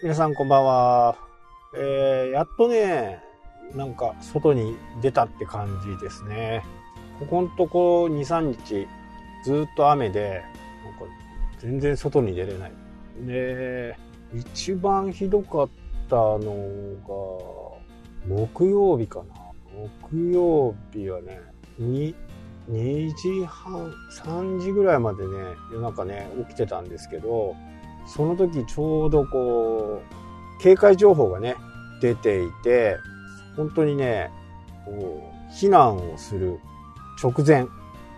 皆さんこんばんは。えー、やっとね、なんか外に出たって感じですね。ここんとこ2、3日ずっと雨で、なんか全然外に出れない。で、一番ひどかったのが、木曜日かな。木曜日はね、2、2時半、3時ぐらいまでね、夜中ね、起きてたんですけど、その時ちょうどこう、警戒情報がね、出ていて、本当にね、こう避難をする直前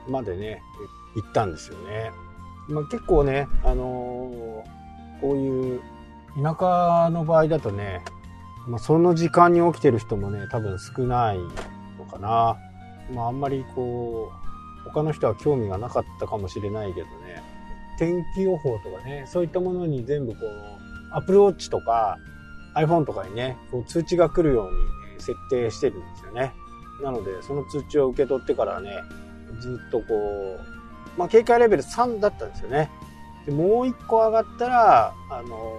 までね、行ったんですよね。まあ、結構ね、あのー、こういう田舎の場合だとね、まあ、その時間に起きてる人もね、多分少ないのかな。まあ、あんまりこう、他の人は興味がなかったかもしれないけどね、天気予報とかね、そういったものに全部こう、Apple Watch とか iPhone とかにね、こう通知が来るように設定してるんですよね。なので、その通知を受け取ってからね、ずっとこう、まあ、警戒レベル3だったんですよね。でもう一個上がったら、あの、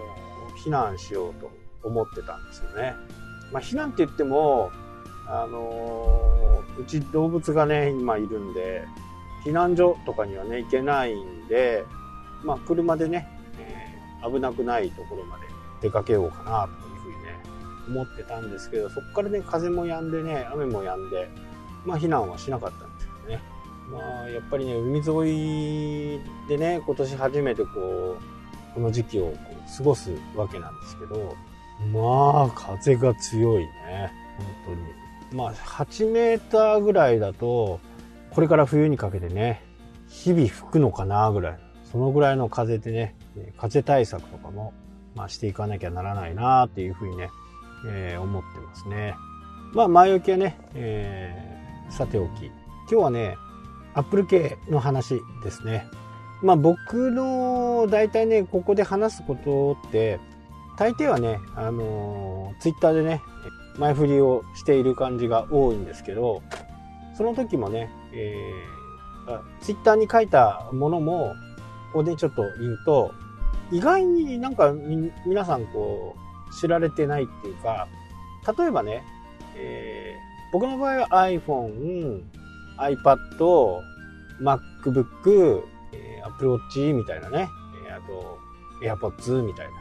避難しようと思ってたんですよね。まあ、避難って言っても、あのうち動物がね、今いるんで、避難所とかにはね、行けないんで、まあ、車でね、えー、危なくないところまで出かけようかな、というふうにね、思ってたんですけど、そこからね、風も止んでね、雨も止んで、まあ、避難はしなかったんですけどね。まあ、やっぱりね、海沿いでね、今年初めてこう、この時期をこう過ごすわけなんですけど、まあ、風が強いね。本当に。まあ、8メーターぐらいだと、これから冬にかけてね、日々吹くのかなぐらい。そのぐらいの風でね、風対策とかも、まあ、していかなきゃならないなっていうふうにね、えー、思ってますね。まあ、前置きはね、えー、さておき。今日はね、アップル系の話ですね。まあ僕の大体ね、ここで話すことって、大抵はね、あのー、ツイッターでね、前振りをしている感じが多いんですけど、その時もね、えー、ツイッターに書いたものも、ここでちょっと言うと、意外になんか皆さんこう、知られてないっていうか、例えばね、えー、僕の場合は iPhone、iPad、MacBook、えー、Apple Watch みたいなね、えー、あと AirPods みたいな。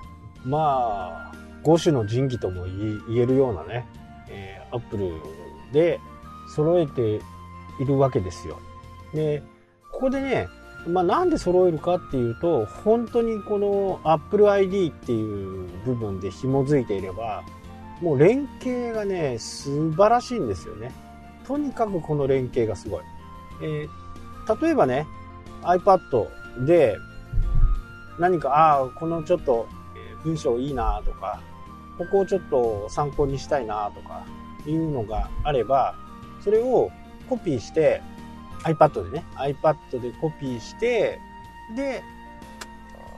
まあ、5種の神器とも言えるようなね、えー、Apple で揃えているわけですよ。で、ここでね、まあ、なんで揃えるかっていうと、本当にこの Apple ID っていう部分で紐づいていれば、もう連携がね、素晴らしいんですよね。とにかくこの連携がすごい。えー、例えばね、iPad で何か、ああ、このちょっと文章いいなとか、ここをちょっと参考にしたいなとかいうのがあれば、それをコピーして iPad でね、iPad でコピーして、で、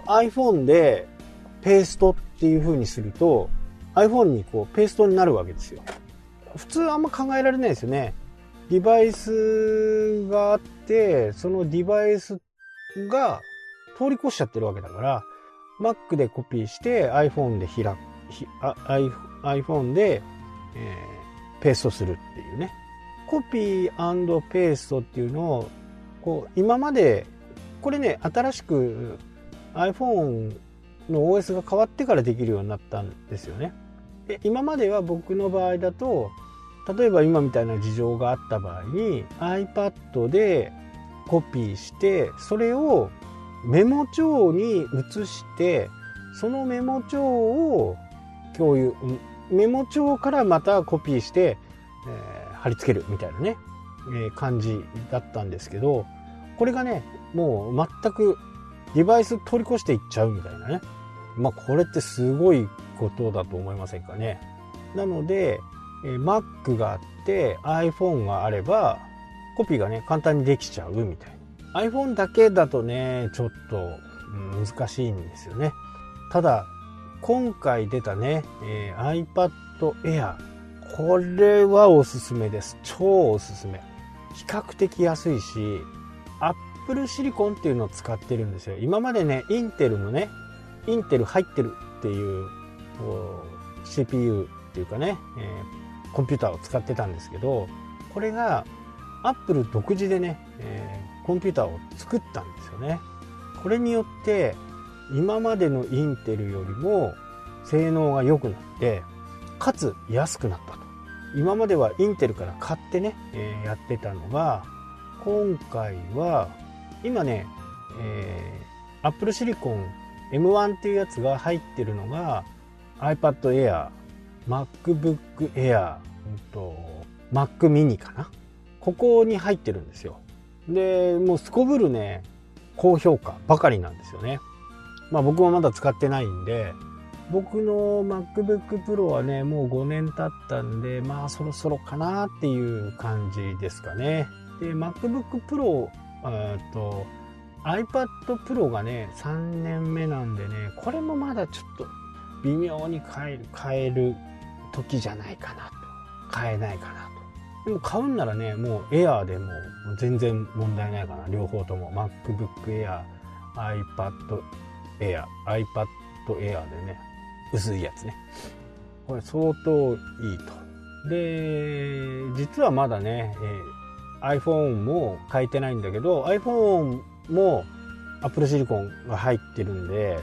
iPhone でペーストっていう風にすると、iPhone にこうペーストになるわけですよ。普通あんま考えられないですよね。デバイスがあって、そのデバイスが通り越しちゃってるわけだから、Mac でコピーして iPhone で開く、iPhone で、えー、ペーストするっていうね。コピーペーストっていうのを、こう、今まで、これね、新しく iPhone の OS が変わってからできるようになったんですよね。で今までは僕の場合だと、例えば今みたいな事情があった場合に iPad でコピーしてそれをメモ帳に移してそのメモ帳を共有メモ帳からまたコピーして、えー、貼り付けるみたいなね、えー、感じだったんですけどこれがねもう全くデバイス取り越していっちゃうみたいなねまあこれってすごいことだと思いませんかねなので、えー、Mac があって iPhone があればコピーがね簡単にできちゃうみたいな iPhone だけだとね、ちょっと難しいんですよね。ただ、今回出たね、えー、iPad Air。これはおすすめです。超おすすめ。比較的安いし、Apple シリコンっていうのを使ってるんですよ。今までね、インテルのね、インテル入ってるっていう CPU っていうかね、えー、コンピューターを使ってたんですけどこれがアップル独自でね、えー、コンピューターを作ったんですよねこれによって今までのインテルよりも性能が良くなってかつ安くなった今まではインテルから買ってね、えー、やってたのが今回は今ね、えー、Apple Silicon M1 っていうやつが入ってるのが iPad Air、MacBook Air、うんと、Mac mini かな？ここに入ってるんですよ。で、もうすこぶるね、高評価ばかりなんですよね。まあ僕もまだ使ってないんで、僕の MacBook Pro はね、もう5年経ったんで、まあそろそろかなっていう感じですかね。で、MacBook Pro、と iPad Pro がね、3年目なんでね、これもまだちょっと微妙に変える変える時じゃないかなと。変えないかなと。でも買うんならねもう Air でも全然問題ないかな。両方とも。MacBook Air iPad Air iPad Air でね。薄いやつね。これ相当いいと。で実はまだね、えー、iPhone も変えてないんだけど iPhone も Apple Silicon が入ってるんで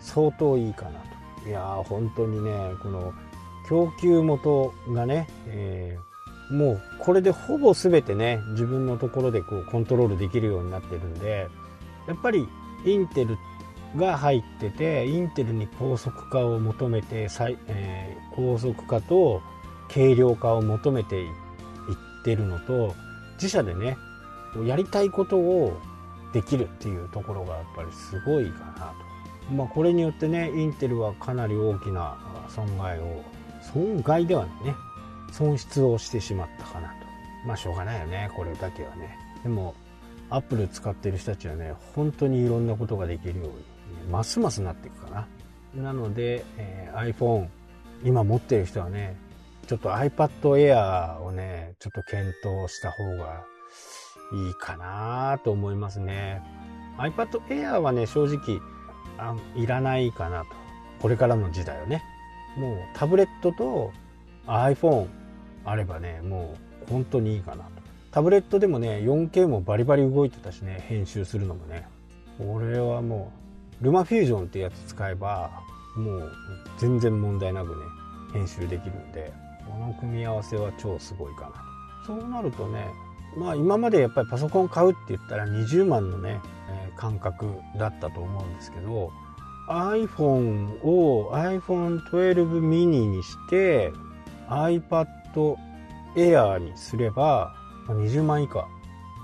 相当いいかなと。いやー本当にねこの供給元がね、えー、もうこれでほぼ全てね自分のところでこうコントロールできるようになってるんでやっぱりインテルが入っててインテルに高速化を求めて、えー、高速化と軽量化を求めていってるのと自社でねやりたいことをできるっていうところがやっぱりすごいかなと。まあ、これによってねインテルはかなり大きな損害を損害ではないね損失をしてしまったかなと。まあしょうがないよねこれだけはね。でもアップル使ってる人たちはね本当にいろんなことができるようにますますなっていくかな。なので、えー、iPhone 今持ってる人はねちょっと iPad Air をねちょっと検討した方がいいかなと思いますね。iPad Air はね正直あいらないかなと。これからの時代はね。もうタブレットと iPhone あればねもう本当にいいかなと。タブレットでもね 4K もバリバリ動いてたしね編集するのもね。これはもうルマフュージョンってやつ使えばもう全然問題なくね編集できるんでこの組み合わせは超すごいかなそうなるとねまあ今までやっぱりパソコン買うって言ったら20万のね感覚だったと思うんですけど iPhone を iPhone12 mini にして iPad Air にすれば20万以下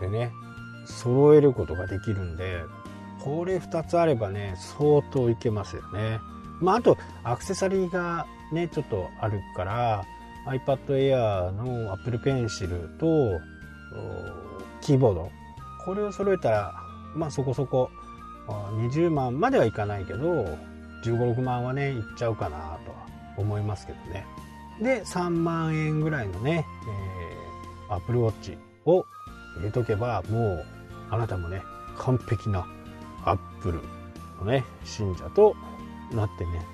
でね揃えることができるんでこれ2つあればね相当いけますよね。まああとアクセサリーがねちょっとあるから iPad Air の Apple Pencil とキーボードこれを揃えたらまあそこそこ20万まではいかないけど1 5 6万はねいっちゃうかなとは思いますけどね。で3万円ぐらいのね、えー、Apple Watch を入れとけばもうあなたもね完璧なアップルのね信者となってね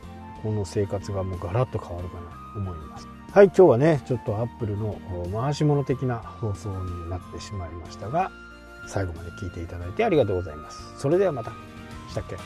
この生活がもうガラッと変わるかなと思いますはい今日はねちょっとアップルの回し物的な放送になってしまいましたが最後まで聞いていただいてありがとうございます。それではまた。したっけ？